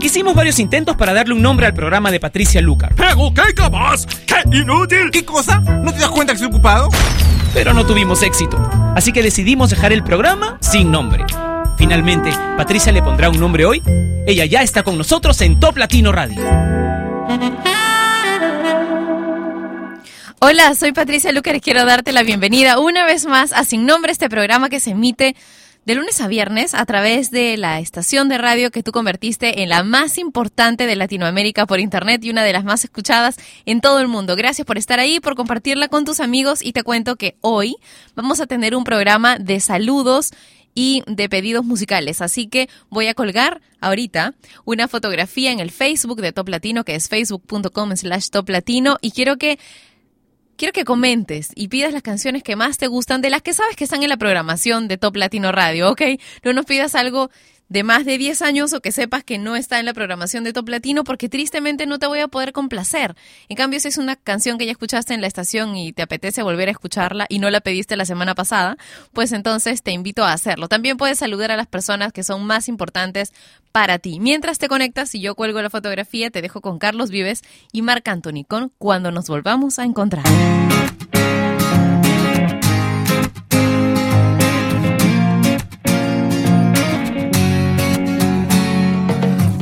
Hicimos varios intentos para darle un nombre al programa de Patricia Lucar. ¡Pero qué capaz! ¡Qué inútil! ¿Qué cosa? ¿No te das cuenta que estoy ocupado? Pero no tuvimos éxito, así que decidimos dejar el programa sin nombre. Finalmente, Patricia le pondrá un nombre hoy. Ella ya está con nosotros en Top Latino Radio. Hola, soy Patricia Lucar y quiero darte la bienvenida una vez más a Sin Nombre, este programa que se emite de lunes a viernes a través de la estación de radio que tú convertiste en la más importante de Latinoamérica por internet y una de las más escuchadas en todo el mundo. Gracias por estar ahí, por compartirla con tus amigos y te cuento que hoy vamos a tener un programa de saludos y de pedidos musicales. Así que voy a colgar ahorita una fotografía en el Facebook de Top Latino, que es facebook.com slash Top Latino, y quiero que quiero que comentes y pidas las canciones que más te gustan, de las que sabes que están en la programación de Top Latino Radio, ¿ok? No nos pidas algo de más de 10 años o que sepas que no está en la programación de Top Latino porque tristemente no te voy a poder complacer. En cambio, si es una canción que ya escuchaste en la estación y te apetece volver a escucharla y no la pediste la semana pasada, pues entonces te invito a hacerlo. También puedes saludar a las personas que son más importantes para ti. Mientras te conectas y yo cuelgo la fotografía, te dejo con Carlos Vives y Marc Anthony con Cuando nos volvamos a encontrar.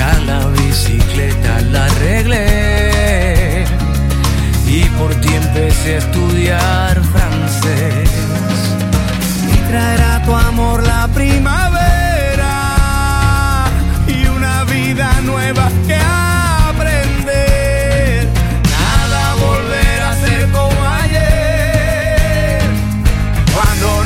la bicicleta la arreglé y por ti empecé a estudiar francés. Y traerá tu amor la primavera y una vida nueva que aprender. Nada volverá a ser como ayer. Cuando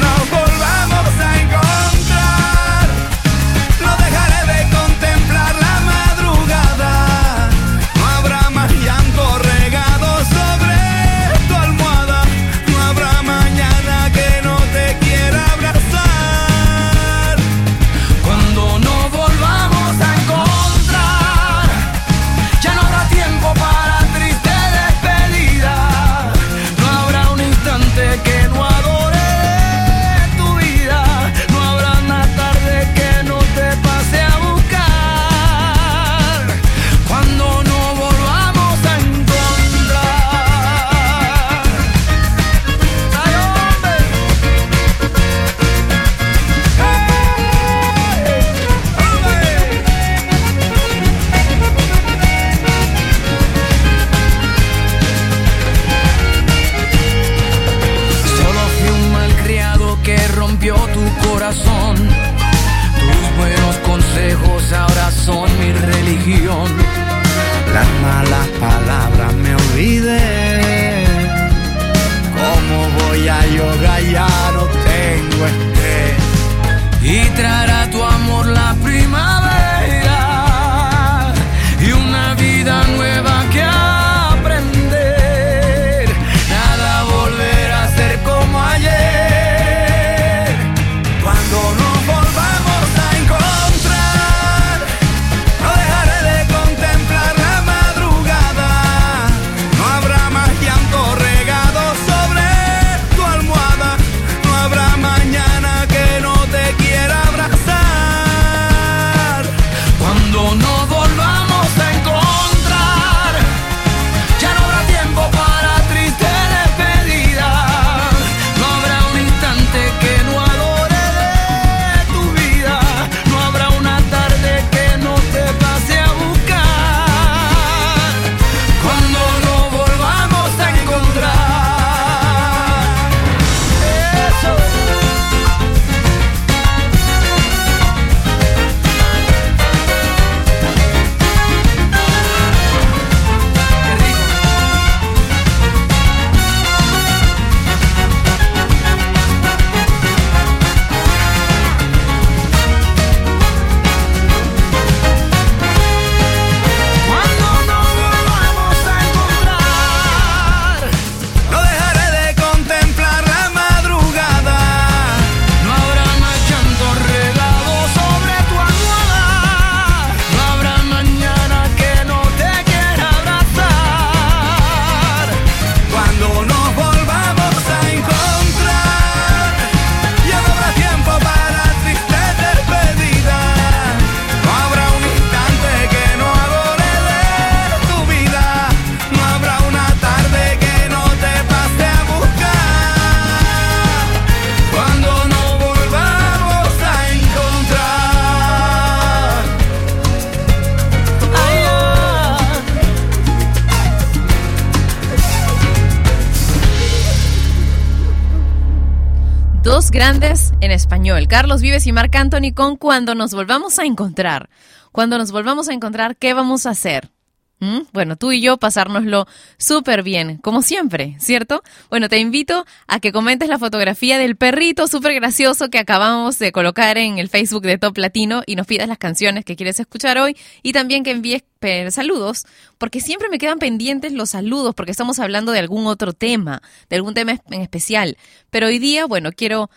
grandes en español, Carlos Vives y Marc Anthony con Cuando nos volvamos a encontrar. Cuando nos volvamos a encontrar, ¿qué vamos a hacer? ¿Mm? Bueno, tú y yo pasárnoslo súper bien, como siempre, ¿cierto? Bueno, te invito a que comentes la fotografía del perrito súper gracioso que acabamos de colocar en el Facebook de Top Latino y nos pidas las canciones que quieres escuchar hoy y también que envíes saludos, porque siempre me quedan pendientes los saludos porque estamos hablando de algún otro tema, de algún tema en especial. Pero hoy día, bueno, quiero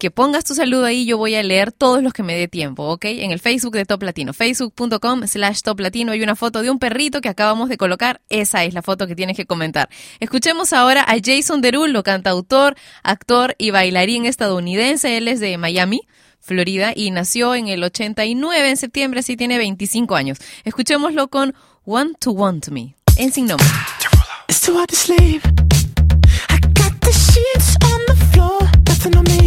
que pongas tu saludo ahí, yo voy a leer todos los que me dé tiempo, ¿ok? En el Facebook de Top Latino, facebook.com slash Top Latino, hay una foto de un perrito que acabamos de colocar, esa es la foto que tienes que comentar. Escuchemos ahora a Jason Derulo, cantautor, actor y bailarín estadounidense, él es de Miami. Florida y nació en el 89 en septiembre, así tiene 25 años. Escuchémoslo con Want to Want Me, en sin nombre. el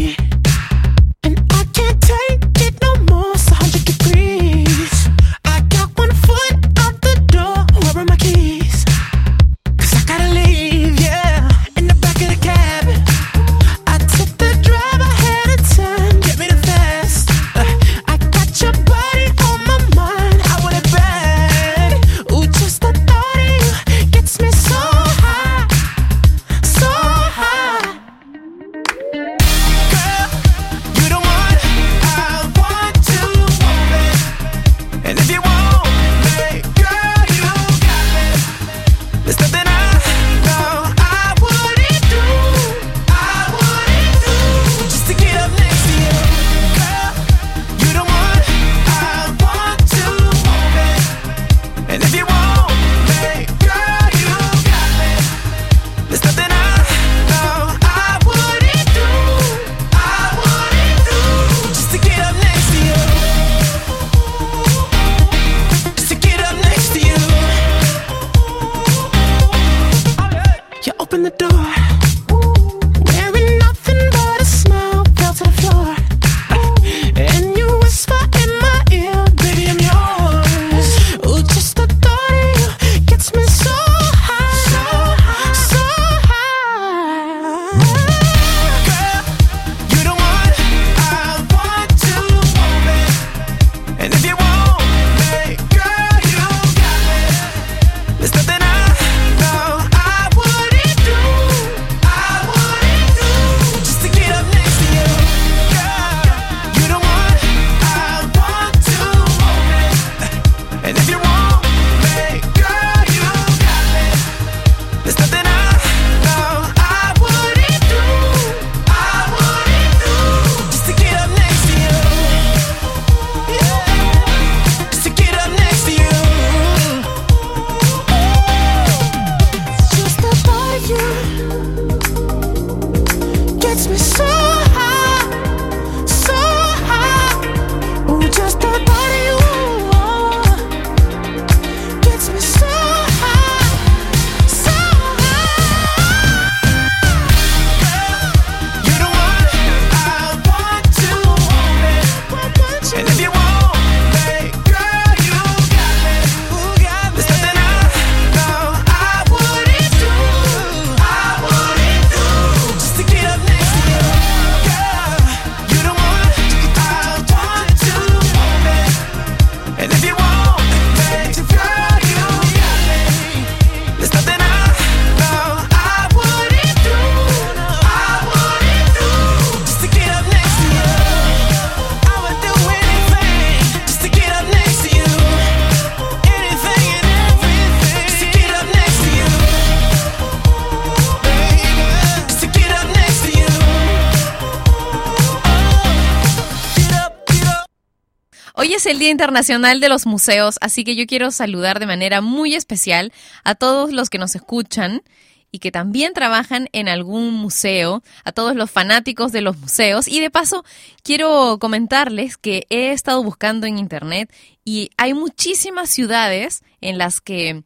Día Internacional de los Museos, así que yo quiero saludar de manera muy especial a todos los que nos escuchan y que también trabajan en algún museo, a todos los fanáticos de los museos. Y de paso, quiero comentarles que he estado buscando en Internet y hay muchísimas ciudades en las que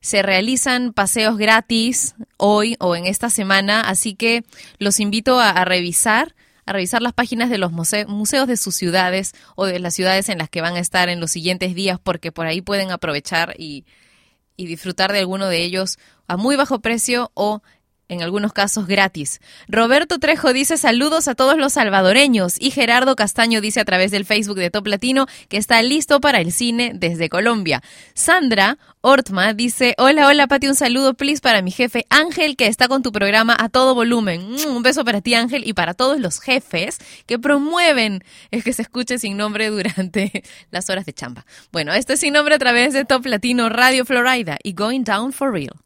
se realizan paseos gratis hoy o en esta semana, así que los invito a, a revisar a revisar las páginas de los museos de sus ciudades o de las ciudades en las que van a estar en los siguientes días, porque por ahí pueden aprovechar y, disfrutar de alguno de ellos a muy bajo precio o en algunos casos gratis. Roberto Trejo dice saludos a todos los salvadoreños y Gerardo Castaño dice a través del Facebook de Top Latino que está listo para el cine desde Colombia. Sandra Ortma dice, hola, hola Pati, un saludo please para mi jefe Ángel que está con tu programa a todo volumen. Mm, un beso para ti Ángel y para todos los jefes que promueven es que se escuche sin nombre durante las horas de chamba. Bueno, este es sin nombre a través de Top Latino Radio Florida y Going Down for Real.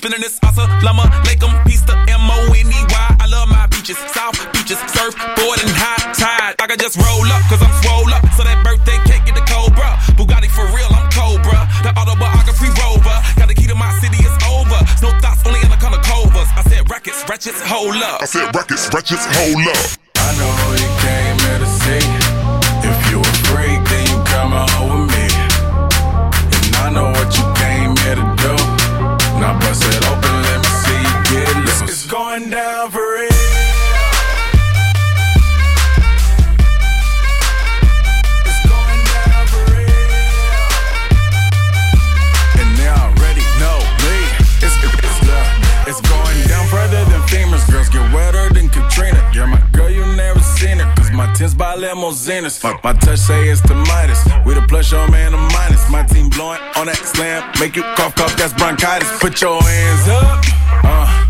Spinning this Assalamu alaikum. Peace to M-O-N-E-Y. I love my beaches. South beaches. Surfboard and high tide. I can just roll up, cause I'm swole up. So that birthday cake get the Cobra. Bugatti for real, I'm Cobra. The autobiography rover. Got the key to my city, it's over. No thoughts, only in the color covers. I said rackets, wretches, hold up. I said rackets, wretches, hold up. I know who you came here to see. It. Cause my tins by limousines. My, my touch say it's the Midas. We the plus, your man, the minus. My team blowing on that slam. Make you cough, cough, that's bronchitis. Put your hands up. Uh,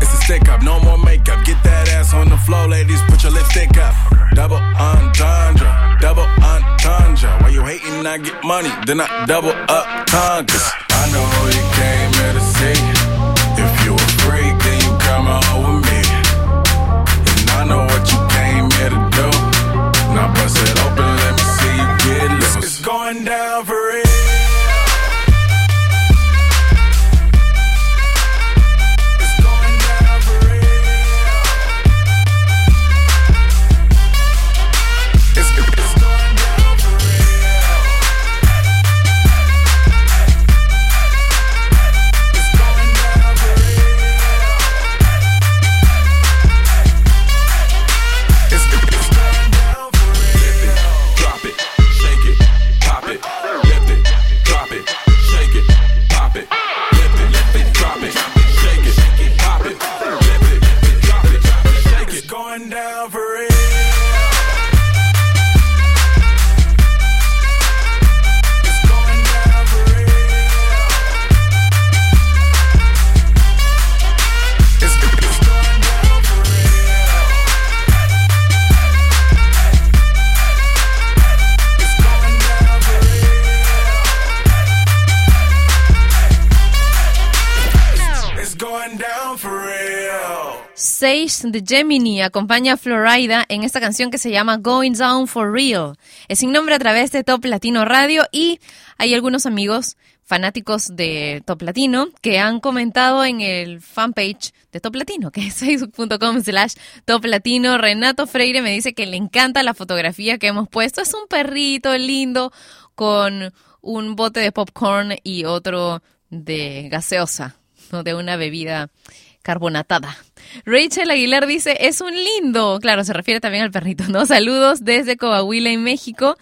it's a stick up, no more makeup. Get that ass on the floor, ladies. Put your lipstick up. Double entendre, double entendre. Why you hating? I get money, then I double up conquers. I know you came here to see. Gemini acompaña a Florida en esta canción que se llama Going Down for Real. Es sin nombre a través de Top Latino Radio y hay algunos amigos fanáticos de Top Latino que han comentado en el fanpage de Top Latino, que es facebook.com slash Top Latino. Renato Freire me dice que le encanta la fotografía que hemos puesto. Es un perrito lindo con un bote de popcorn y otro de gaseosa, ¿no? de una bebida carbonatada. Rachel Aguilar dice, es un lindo. Claro, se refiere también al perrito, ¿no? Saludos desde Coahuila, en México.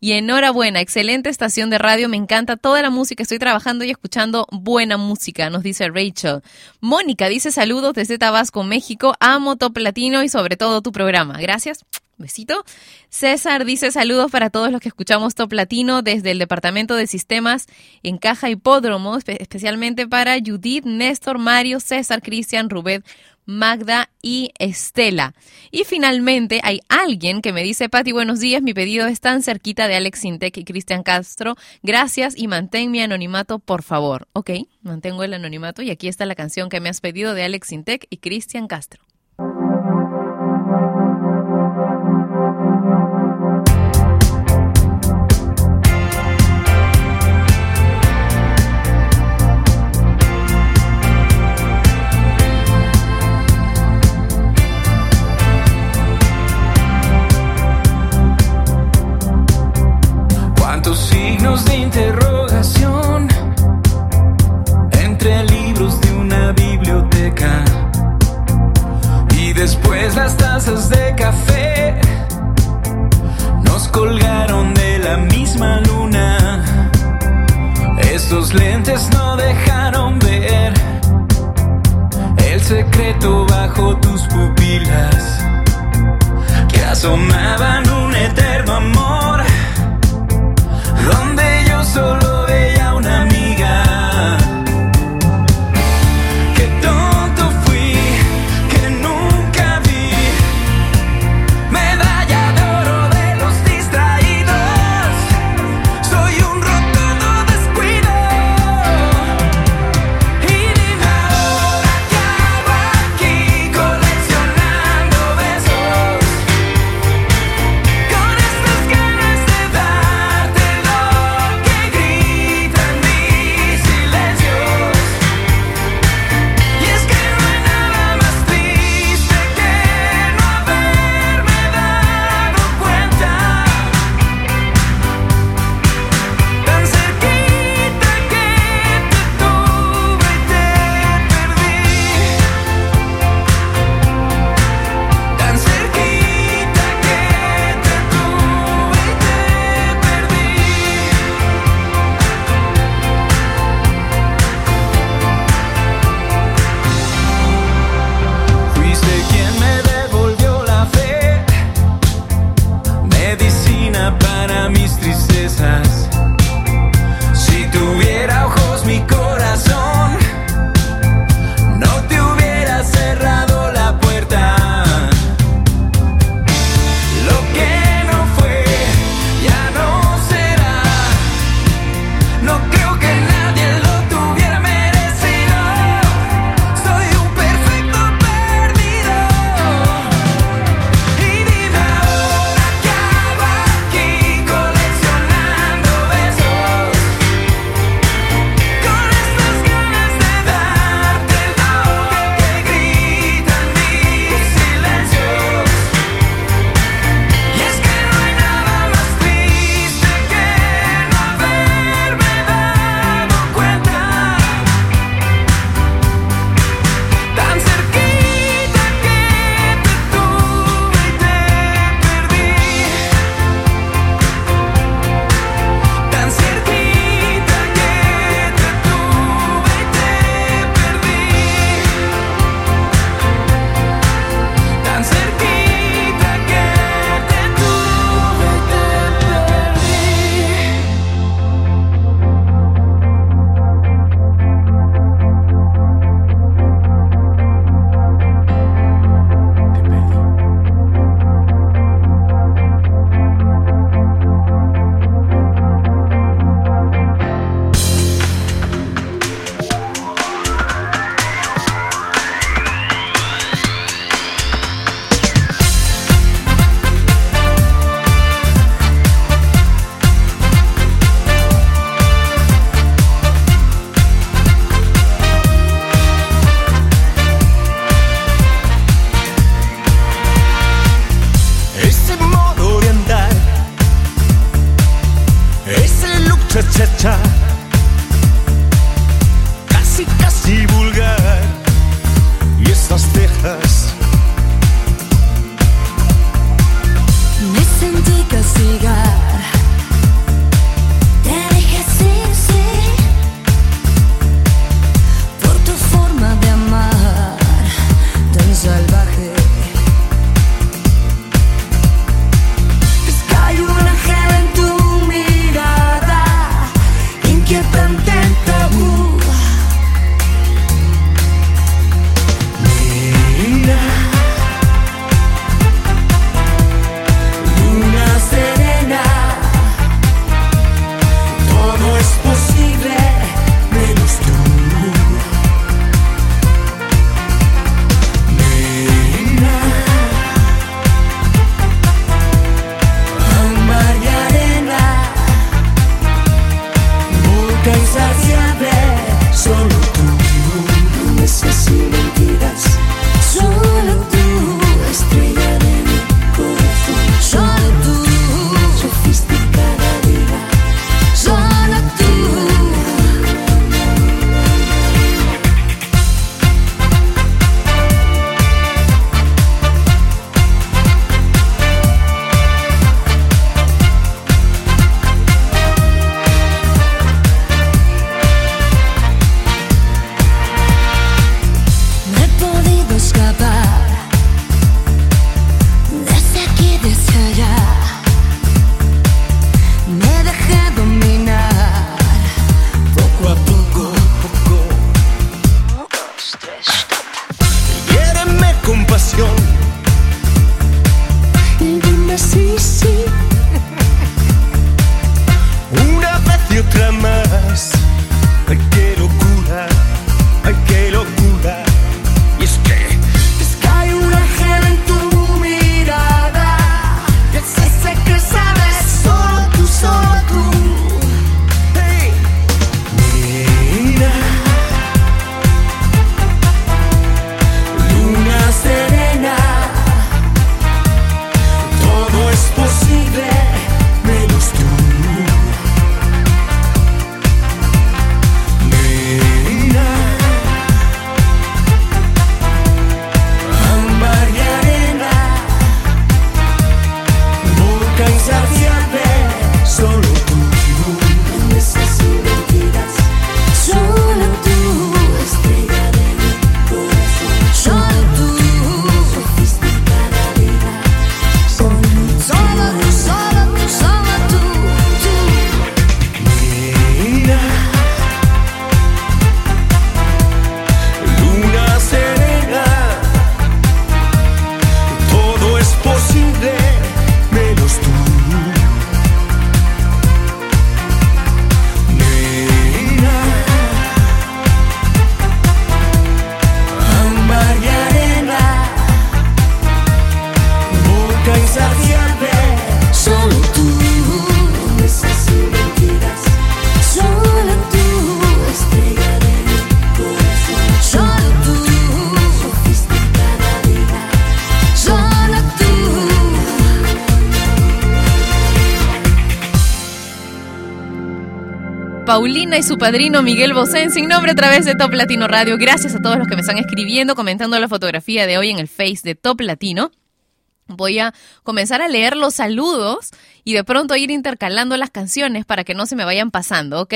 Y enhorabuena, excelente estación de radio, me encanta toda la música, estoy trabajando y escuchando buena música, nos dice Rachel. Mónica dice saludos desde Tabasco, México, amo Top Latino y sobre todo tu programa. Gracias. Besito. César dice saludos para todos los que escuchamos Top Latino desde el Departamento de Sistemas en Caja Hipódromo, espe- especialmente para Judith, Néstor, Mario, César, Cristian, Rubén, Magda y Estela. Y finalmente hay alguien que me dice, Pati, buenos días, mi pedido es tan cerquita de Alex Intec y Cristian Castro. Gracias y mantén mi anonimato, por favor. Ok, mantengo el anonimato y aquí está la canción que me has pedido de Alex Intec y Cristian Castro. interrogación entre libros de una biblioteca y después las tazas de café nos colgaron de la misma luna. Estos lentes no dejaron ver el secreto bajo tus pupilas que asomaban un eterno amor. Su padrino Miguel Bosé sin nombre a través de Top Latino Radio. Gracias a todos los que me están escribiendo, comentando la fotografía de hoy en el Face de Top Latino. Voy a comenzar a leer los saludos y de pronto ir intercalando las canciones para que no se me vayan pasando, ¿ok?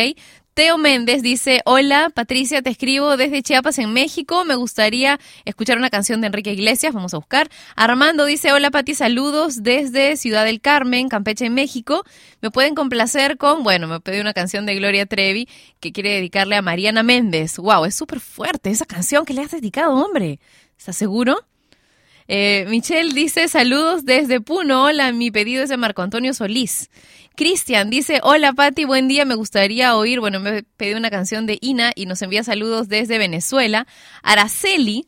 Teo Méndez dice, hola Patricia, te escribo desde Chiapas en México, me gustaría escuchar una canción de Enrique Iglesias, vamos a buscar. Armando dice, hola Pati, saludos desde Ciudad del Carmen, Campeche en México. Me pueden complacer con, bueno, me pedí una canción de Gloria Trevi que quiere dedicarle a Mariana Méndez. Wow, es súper fuerte esa canción que le has dedicado, hombre. ¿Estás seguro? Eh, Michelle dice saludos desde Puno. Hola, mi pedido es de Marco Antonio Solís. Cristian dice, hola Patti, buen día, me gustaría oír, bueno, me pedí una canción de Ina y nos envía saludos desde Venezuela. Araceli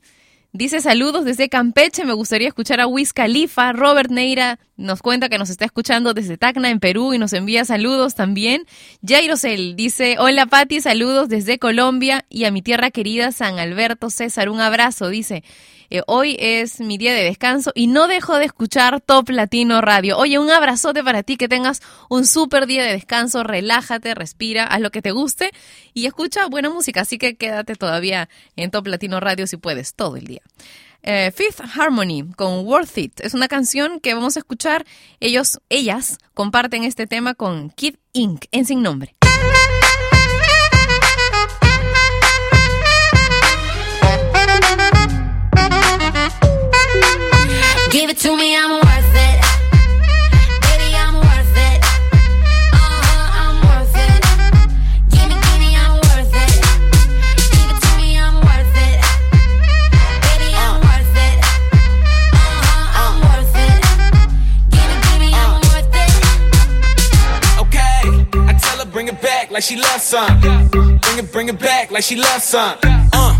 dice saludos desde Campeche, me gustaría escuchar a Wiz Khalifa. Robert Neira nos cuenta que nos está escuchando desde Tacna, en Perú, y nos envía saludos también. Jairosel dice, hola Patti, saludos desde Colombia y a mi tierra querida San Alberto César, un abrazo, dice. Eh, hoy es mi día de descanso y no dejo de escuchar Top Latino Radio. Oye, un abrazote para ti, que tengas un súper día de descanso, relájate, respira, haz lo que te guste y escucha buena música, así que quédate todavía en Top Latino Radio si puedes, todo el día. Eh, Fifth Harmony con Worth It es una canción que vamos a escuchar. Ellos, ellas comparten este tema con Kid Inc. en sin nombre. Give it to me, I'm worth it. Baby, I'm worth it. Uh-huh, I'm worth it. Give me, give me, I'm worth it. Give it to me, I'm worth it. Baby, I'm worth it. Uh-huh, I'm worth it. Give me, give me, I'm worth it. Okay, I tell her bring it back like she loves some. Bring it, bring it back like she loves some. Uh,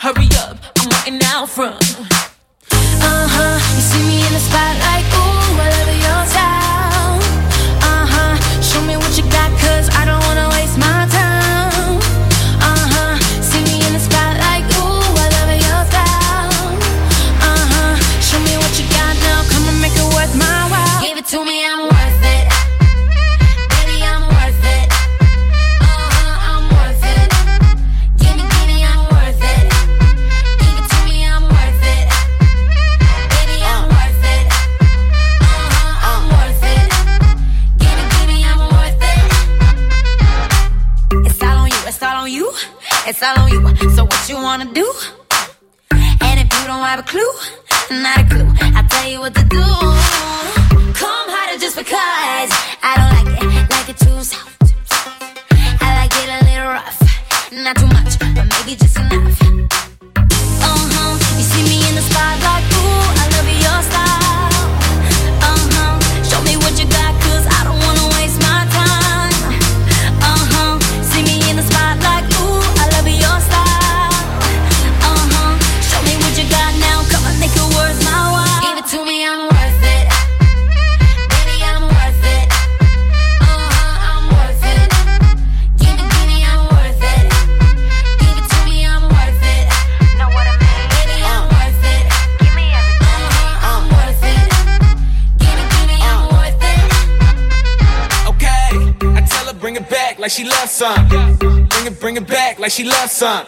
Hurry up, I'm waiting out front. Uh huh, you see me in the spotlight, ooh, dançando.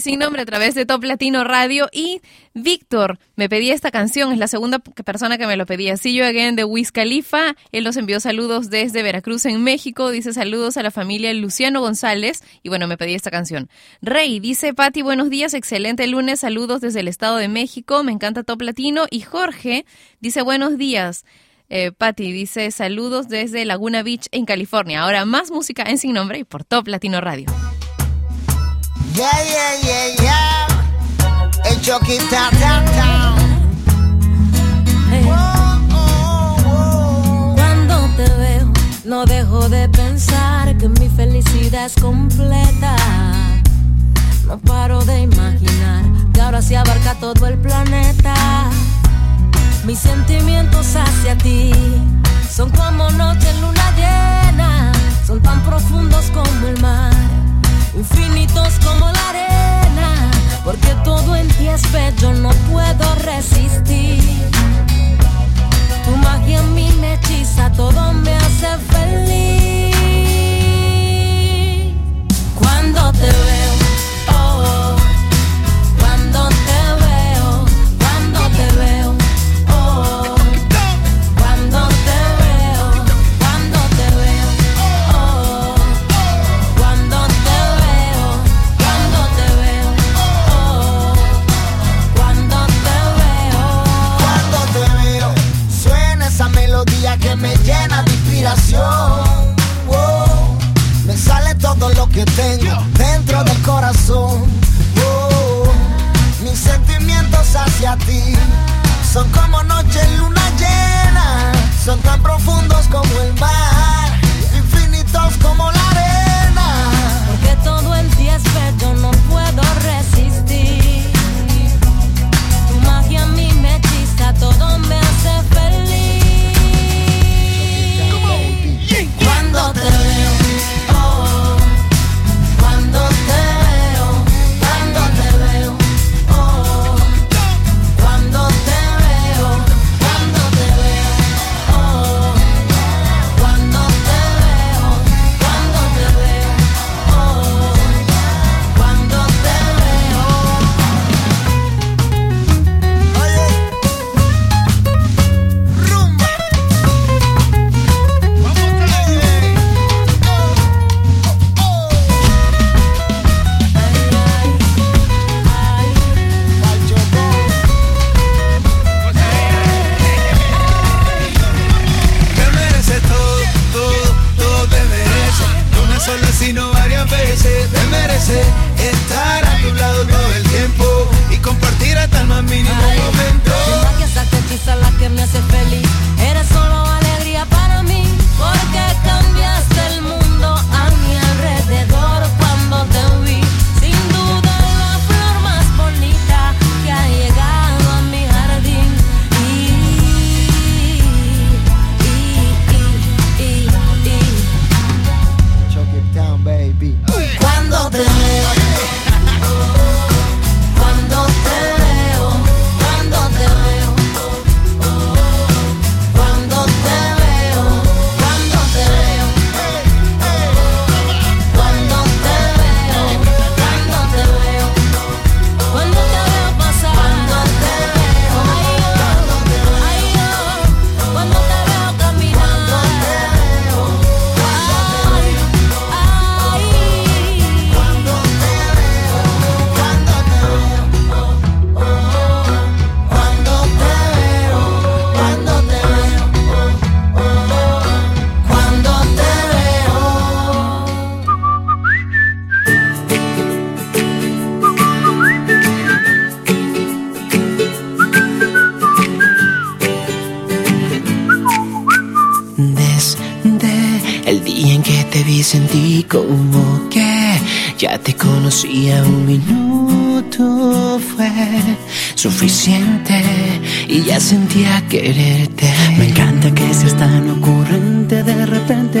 Sin nombre a través de Top Latino Radio y Víctor me pedía esta canción, es la segunda persona que me lo pedía. See You Again de Wiz. Él nos envió saludos desde Veracruz en México. Dice saludos a la familia Luciano González y bueno, me pedía esta canción. Rey dice Patti, buenos días, excelente lunes, saludos desde el Estado de México, me encanta Top Latino. Y Jorge dice buenos días. Eh, Patti dice saludos desde Laguna Beach en California. Ahora más música en sin nombre y por Top Latino Radio. Yeah, yeah, yeah, yeah. El Chucky ta ta ta. Cuando te veo, no dejo de pensar que mi felicidad es completa. No paro de imaginar que ahora se abarca todo el planeta. Mis sentimientos hacia ti son como noche en luna llena, son tan profundos como el mar, infinitos como la arena, porque todo en ti es bello, no puedo resistir. Tu magia en mí me hechiza, todo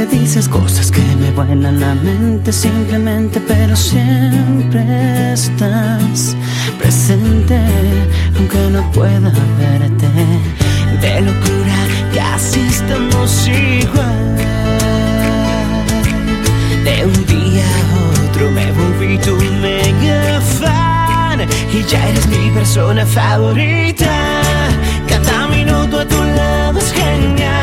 dices cosas que me vuelan la mente simplemente, pero siempre estás presente, aunque no pueda verte. De locura casi estamos igual. De un día a otro me volví tu mega fan y ya eres mi persona favorita. Cada minuto a tu lado es genial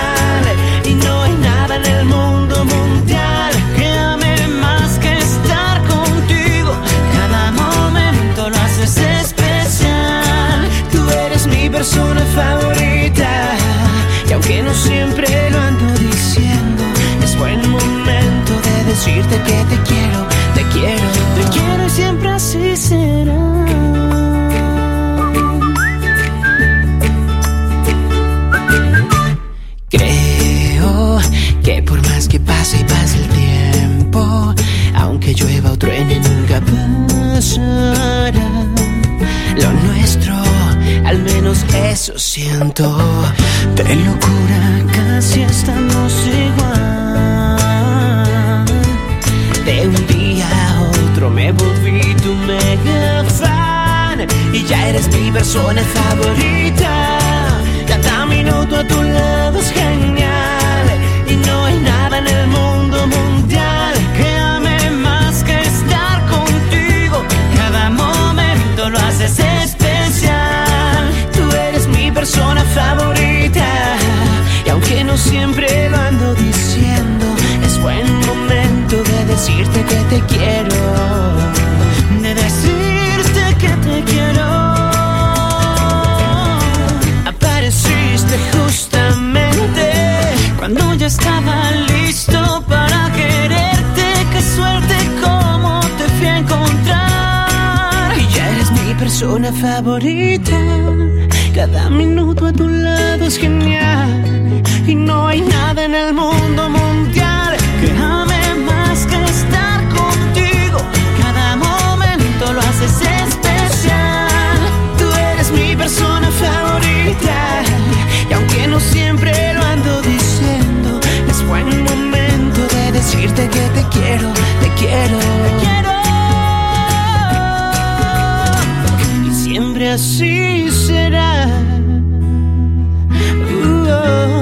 persona favorita y aunque no siempre lo ando diciendo, es buen momento de decirte que te quiero, te quiero, te quiero y siempre así será. Creo que por más que pase y pase el tiempo, aunque llueva o truene nunca pasará. Eso siento. De locura casi estamos igual. De un día a otro me volví tu mega fan y ya eres mi persona favorita. Cada minuto a tu lado es siempre lo ando diciendo, es buen momento de decirte que te quiero, de decirte que te quiero. Apareciste justamente cuando ya estaba listo para quererte. Qué suerte como te fui a encontrar. Y ya eres mi persona favorita. Cada minuto a tu lado es genial. Y no hay nada en el mundo mundial que ame más que estar contigo. Cada momento lo haces especial. Tú eres mi persona favorita. Y aunque no siempre lo ando diciendo, es buen momento de decirte que te quiero, te quiero, te quiero. Y siempre así será. Uh,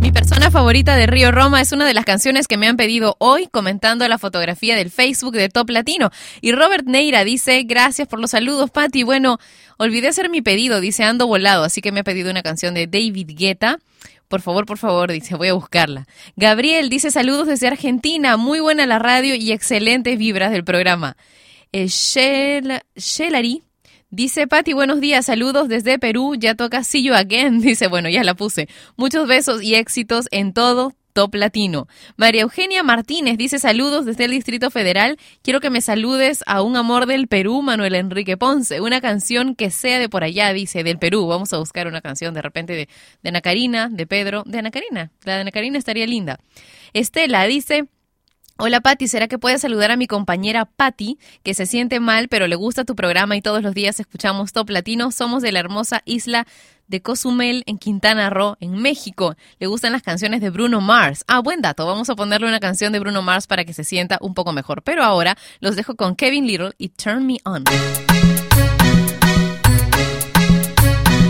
Mi persona favorita de Río Roma es una de las canciones que me han pedido hoy comentando la fotografía del Facebook de Top Latino. Y Robert Neira dice, gracias por los saludos, Patti. Bueno, olvidé hacer mi pedido, dice Ando Volado, así que me ha pedido una canción de David Guetta. Por favor, por favor, dice, voy a buscarla. Gabriel dice saludos desde Argentina, muy buena la radio y excelentes vibras del programa. Eh, Shel- Shelary dice, Patti, buenos días, saludos desde Perú, ya toca See You Again. Dice, bueno, ya la puse. Muchos besos y éxitos en todo. Top Latino. María Eugenia Martínez dice saludos desde el Distrito Federal. Quiero que me saludes a un amor del Perú, Manuel Enrique Ponce. Una canción que sea de por allá, dice, del Perú. Vamos a buscar una canción de repente de, de Ana Karina, de Pedro, de Ana Karina. La de Ana Karina estaría linda. Estela dice, Hola Patti, ¿será que puedes saludar a mi compañera Patti, que se siente mal, pero le gusta tu programa y todos los días escuchamos Top Latino? Somos de la hermosa isla de Cozumel en Quintana Roo, en México. Le gustan las canciones de Bruno Mars. Ah, buen dato. Vamos a ponerle una canción de Bruno Mars para que se sienta un poco mejor. Pero ahora los dejo con Kevin Little y Turn Me On.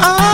Oh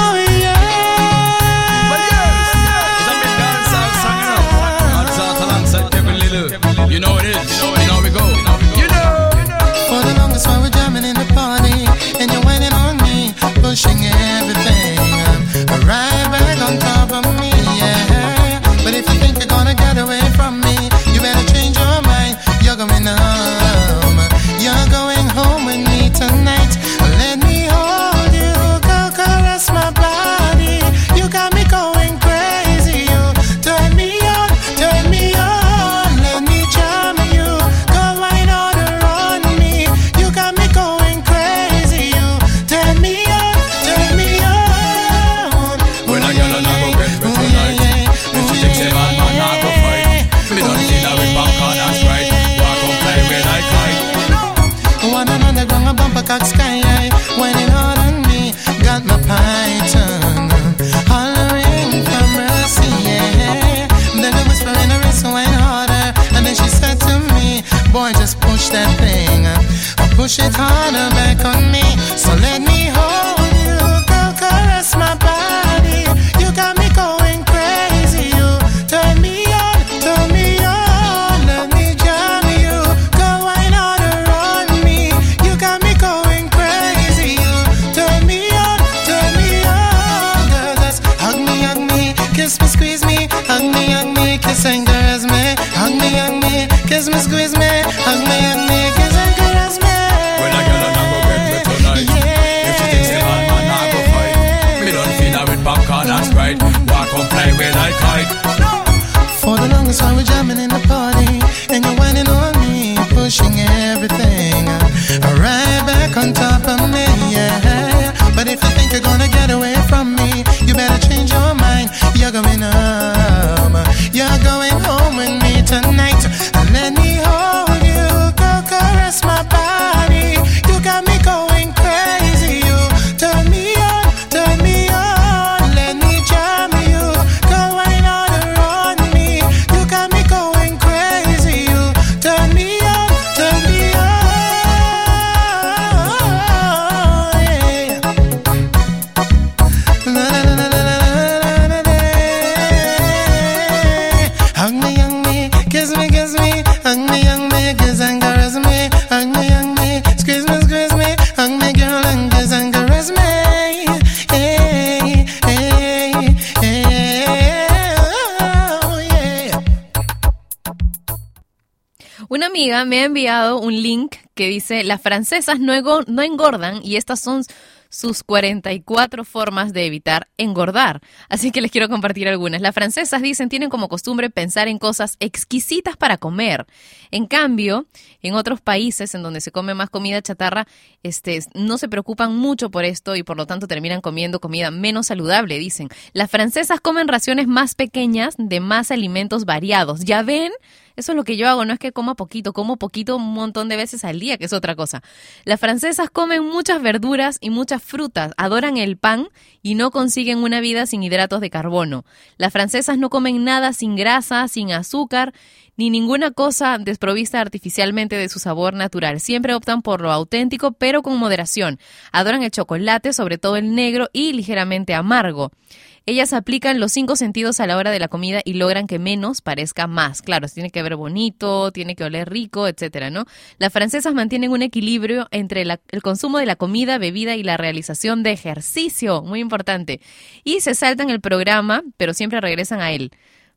Walk on fly with I kite. For the longest time we're jamming in the party And you're whining on me, pushing everything Right back on top of me, yeah But if you think you're gonna get away Me ha enviado un link que dice, las francesas no, no engordan y estas son sus 44 formas de evitar engordar. Así que les quiero compartir algunas. Las francesas dicen tienen como costumbre pensar en cosas exquisitas para comer. En cambio, en otros países en donde se come más comida chatarra, este, no se preocupan mucho por esto y por lo tanto terminan comiendo comida menos saludable, dicen. Las francesas comen raciones más pequeñas de más alimentos variados. ¿Ya ven? Eso es lo que yo hago, no es que coma poquito, como poquito un montón de veces al día, que es otra cosa. Las francesas comen muchas verduras y muchas frutas, adoran el pan y no consiguen una vida sin hidratos de carbono. Las francesas no comen nada sin grasa, sin azúcar, ni ninguna cosa desprovista artificialmente de su sabor natural. Siempre optan por lo auténtico, pero con moderación. Adoran el chocolate, sobre todo el negro y ligeramente amargo. Ellas aplican los cinco sentidos a la hora de la comida y logran que menos parezca más. Claro, tiene que ver bonito, tiene que oler rico, etcétera, ¿no? Las francesas mantienen un equilibrio entre el consumo de la comida, bebida y la realización de ejercicio, muy importante. Y se saltan el programa, pero siempre regresan a él.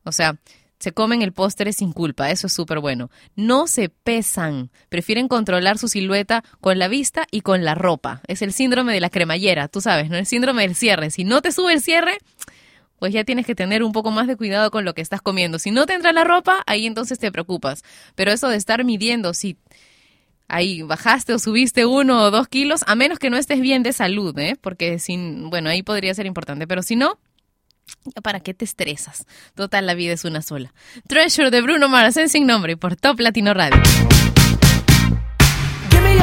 O sea, se comen el postre sin culpa, eso es súper bueno. No se pesan, prefieren controlar su silueta con la vista y con la ropa. Es el síndrome de la cremallera, tú sabes, ¿no? El síndrome del cierre. Si no te sube el cierre, pues ya tienes que tener un poco más de cuidado con lo que estás comiendo. Si no te entra la ropa, ahí entonces te preocupas. Pero eso de estar midiendo si ahí bajaste o subiste uno o dos kilos, a menos que no estés bien de salud, ¿eh? Porque sin, bueno, ahí podría ser importante. Pero si no, ¿Para qué te estresas? Total, la vida es una sola. Treasure de Bruno Mars en Sin Nombre por Top Latino Radio. Give me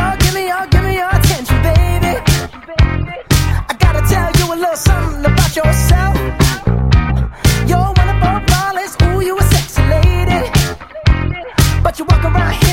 you walk around here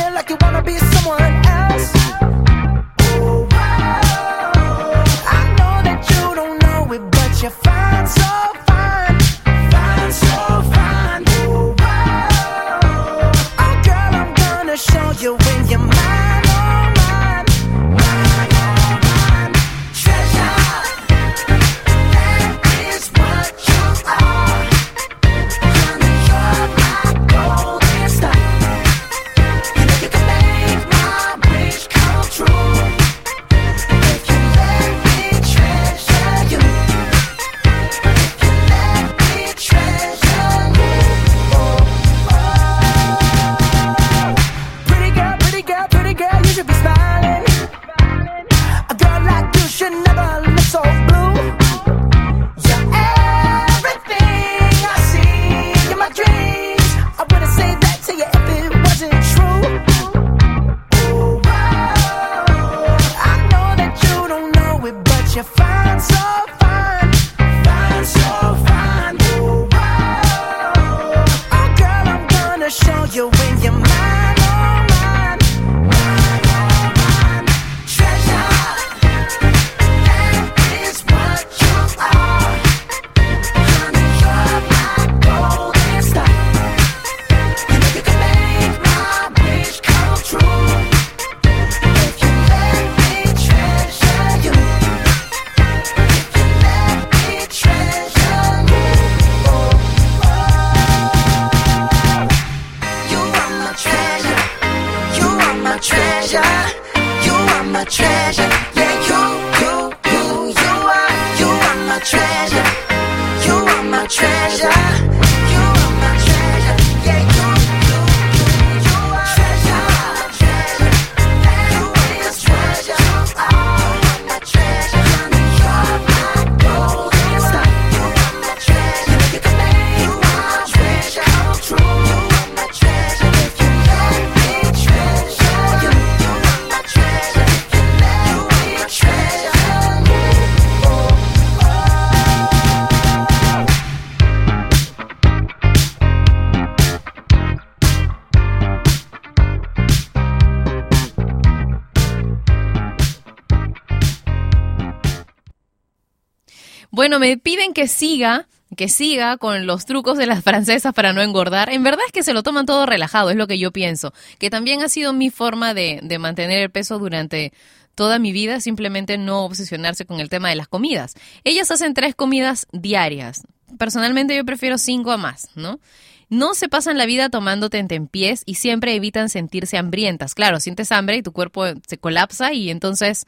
Bueno, me piden que siga, que siga con los trucos de las francesas para no engordar. En verdad es que se lo toman todo relajado, es lo que yo pienso. Que también ha sido mi forma de, de mantener el peso durante toda mi vida, simplemente no obsesionarse con el tema de las comidas. Ellas hacen tres comidas diarias. Personalmente yo prefiero cinco a más, ¿no? No se pasan la vida tomando tentempiés y siempre evitan sentirse hambrientas. Claro, sientes hambre y tu cuerpo se colapsa y entonces,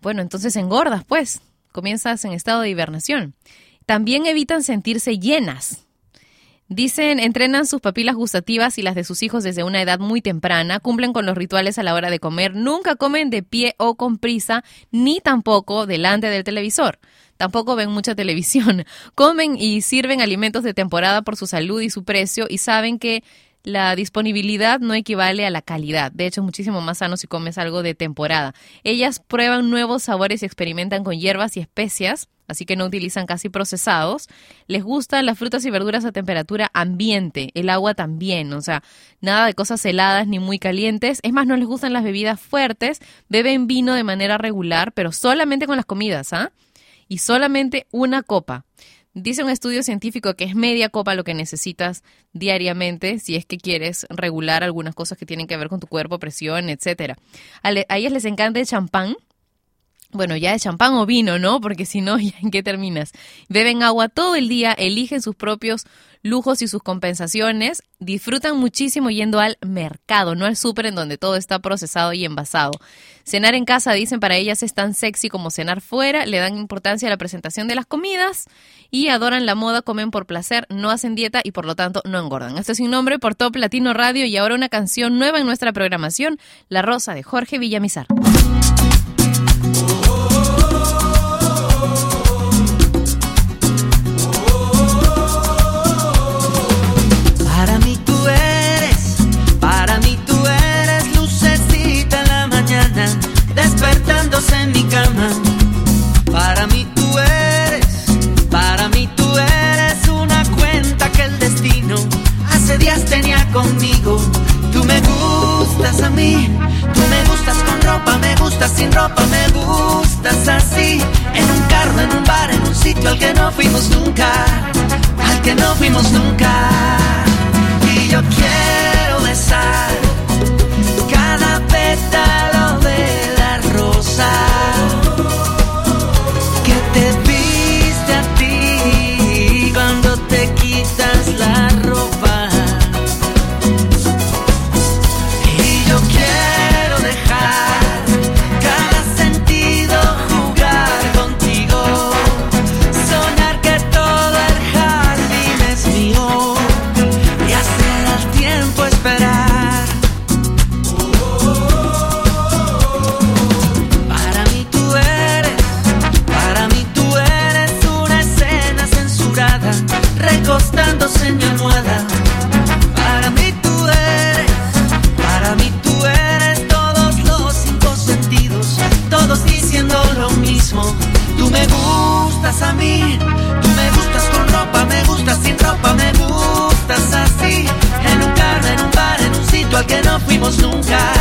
bueno, entonces engordas, pues. Comienzas en estado de hibernación. También evitan sentirse llenas. Dicen, entrenan sus papilas gustativas y las de sus hijos desde una edad muy temprana, cumplen con los rituales a la hora de comer, nunca comen de pie o con prisa, ni tampoco delante del televisor. Tampoco ven mucha televisión. Comen y sirven alimentos de temporada por su salud y su precio y saben que la disponibilidad no equivale a la calidad. De hecho, es muchísimo más sano si comes algo de temporada. Ellas prueban nuevos sabores y experimentan con hierbas y especias, así que no utilizan casi procesados. Les gustan las frutas y verduras a temperatura ambiente, el agua también, o sea, nada de cosas heladas ni muy calientes. Es más, no les gustan las bebidas fuertes, beben vino de manera regular, pero solamente con las comidas, ¿ah? Y solamente una copa. Dice un estudio científico que es media copa lo que necesitas diariamente si es que quieres regular algunas cosas que tienen que ver con tu cuerpo, presión, etcétera. A, le- a ellas les encanta el champán. Bueno, ya de champán o vino, ¿no? Porque si no, ¿ya ¿en qué terminas? Beben agua todo el día, eligen sus propios lujos y sus compensaciones, disfrutan muchísimo yendo al mercado, no al súper en donde todo está procesado y envasado. Cenar en casa, dicen, para ellas es tan sexy como cenar fuera, le dan importancia a la presentación de las comidas y adoran la moda, comen por placer, no hacen dieta y por lo tanto no engordan. Esto es sin nombre por Top Latino Radio y ahora una canción nueva en nuestra programación, La Rosa de Jorge Villamizar. Conmigo. Tú me gustas a mí, tú me gustas con ropa, me gustas sin ropa, me gustas así. En un carro, en un bar, en un sitio al que no fuimos nunca, al que no fuimos nunca. Y yo quiero besar cada pétalo de la rosa que te nunca,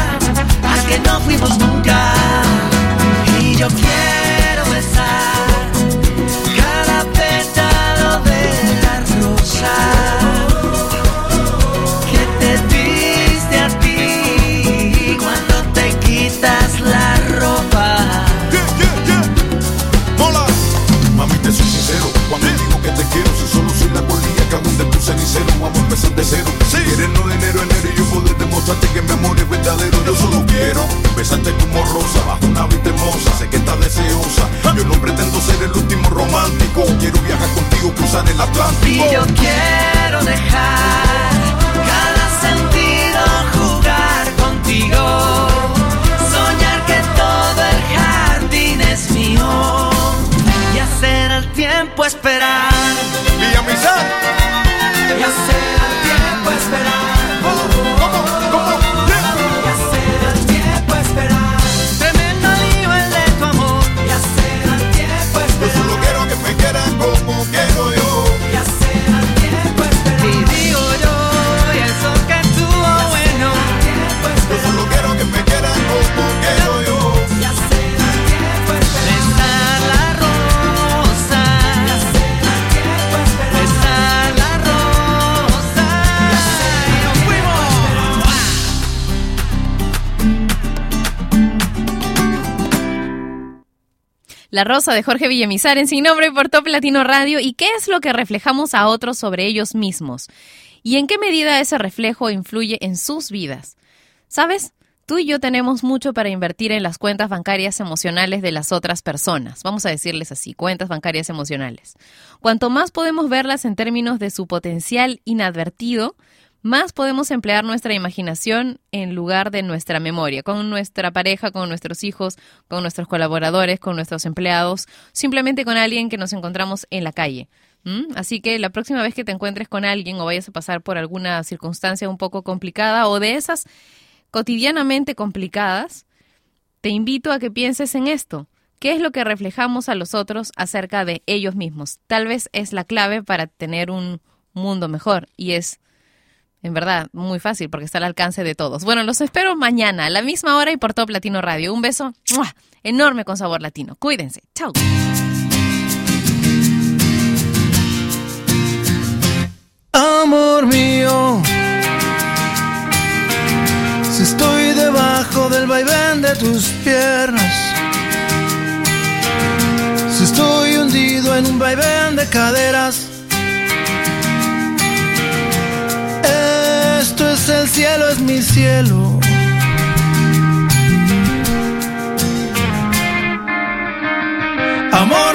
Rosa de Jorge Villamizar en Sin Nombre por Top Latino Radio. ¿Y qué es lo que reflejamos a otros sobre ellos mismos? ¿Y en qué medida ese reflejo influye en sus vidas? ¿Sabes? Tú y yo tenemos mucho para invertir en las cuentas bancarias emocionales de las otras personas. Vamos a decirles así, cuentas bancarias emocionales. Cuanto más podemos verlas en términos de su potencial inadvertido, más podemos emplear nuestra imaginación en lugar de nuestra memoria, con nuestra pareja, con nuestros hijos, con nuestros colaboradores, con nuestros empleados, simplemente con alguien que nos encontramos en la calle. Así que la próxima vez que te encuentres con alguien o vayas a pasar por alguna circunstancia un poco complicada o de esas cotidianamente complicadas, te invito a que pienses en esto. ¿Qué es lo que reflejamos a los otros acerca de ellos mismos? Tal vez es la clave para tener un mundo mejor y es en verdad, muy fácil porque está al alcance de todos. Bueno, los espero mañana a la misma hora y por Top Latino Radio. Un beso enorme con sabor latino. Cuídense. Chao. Amor mío, si estoy debajo del vaivén de tus piernas, si estoy hundido en un vaivén de caderas, cielo, es mi cielo. Amor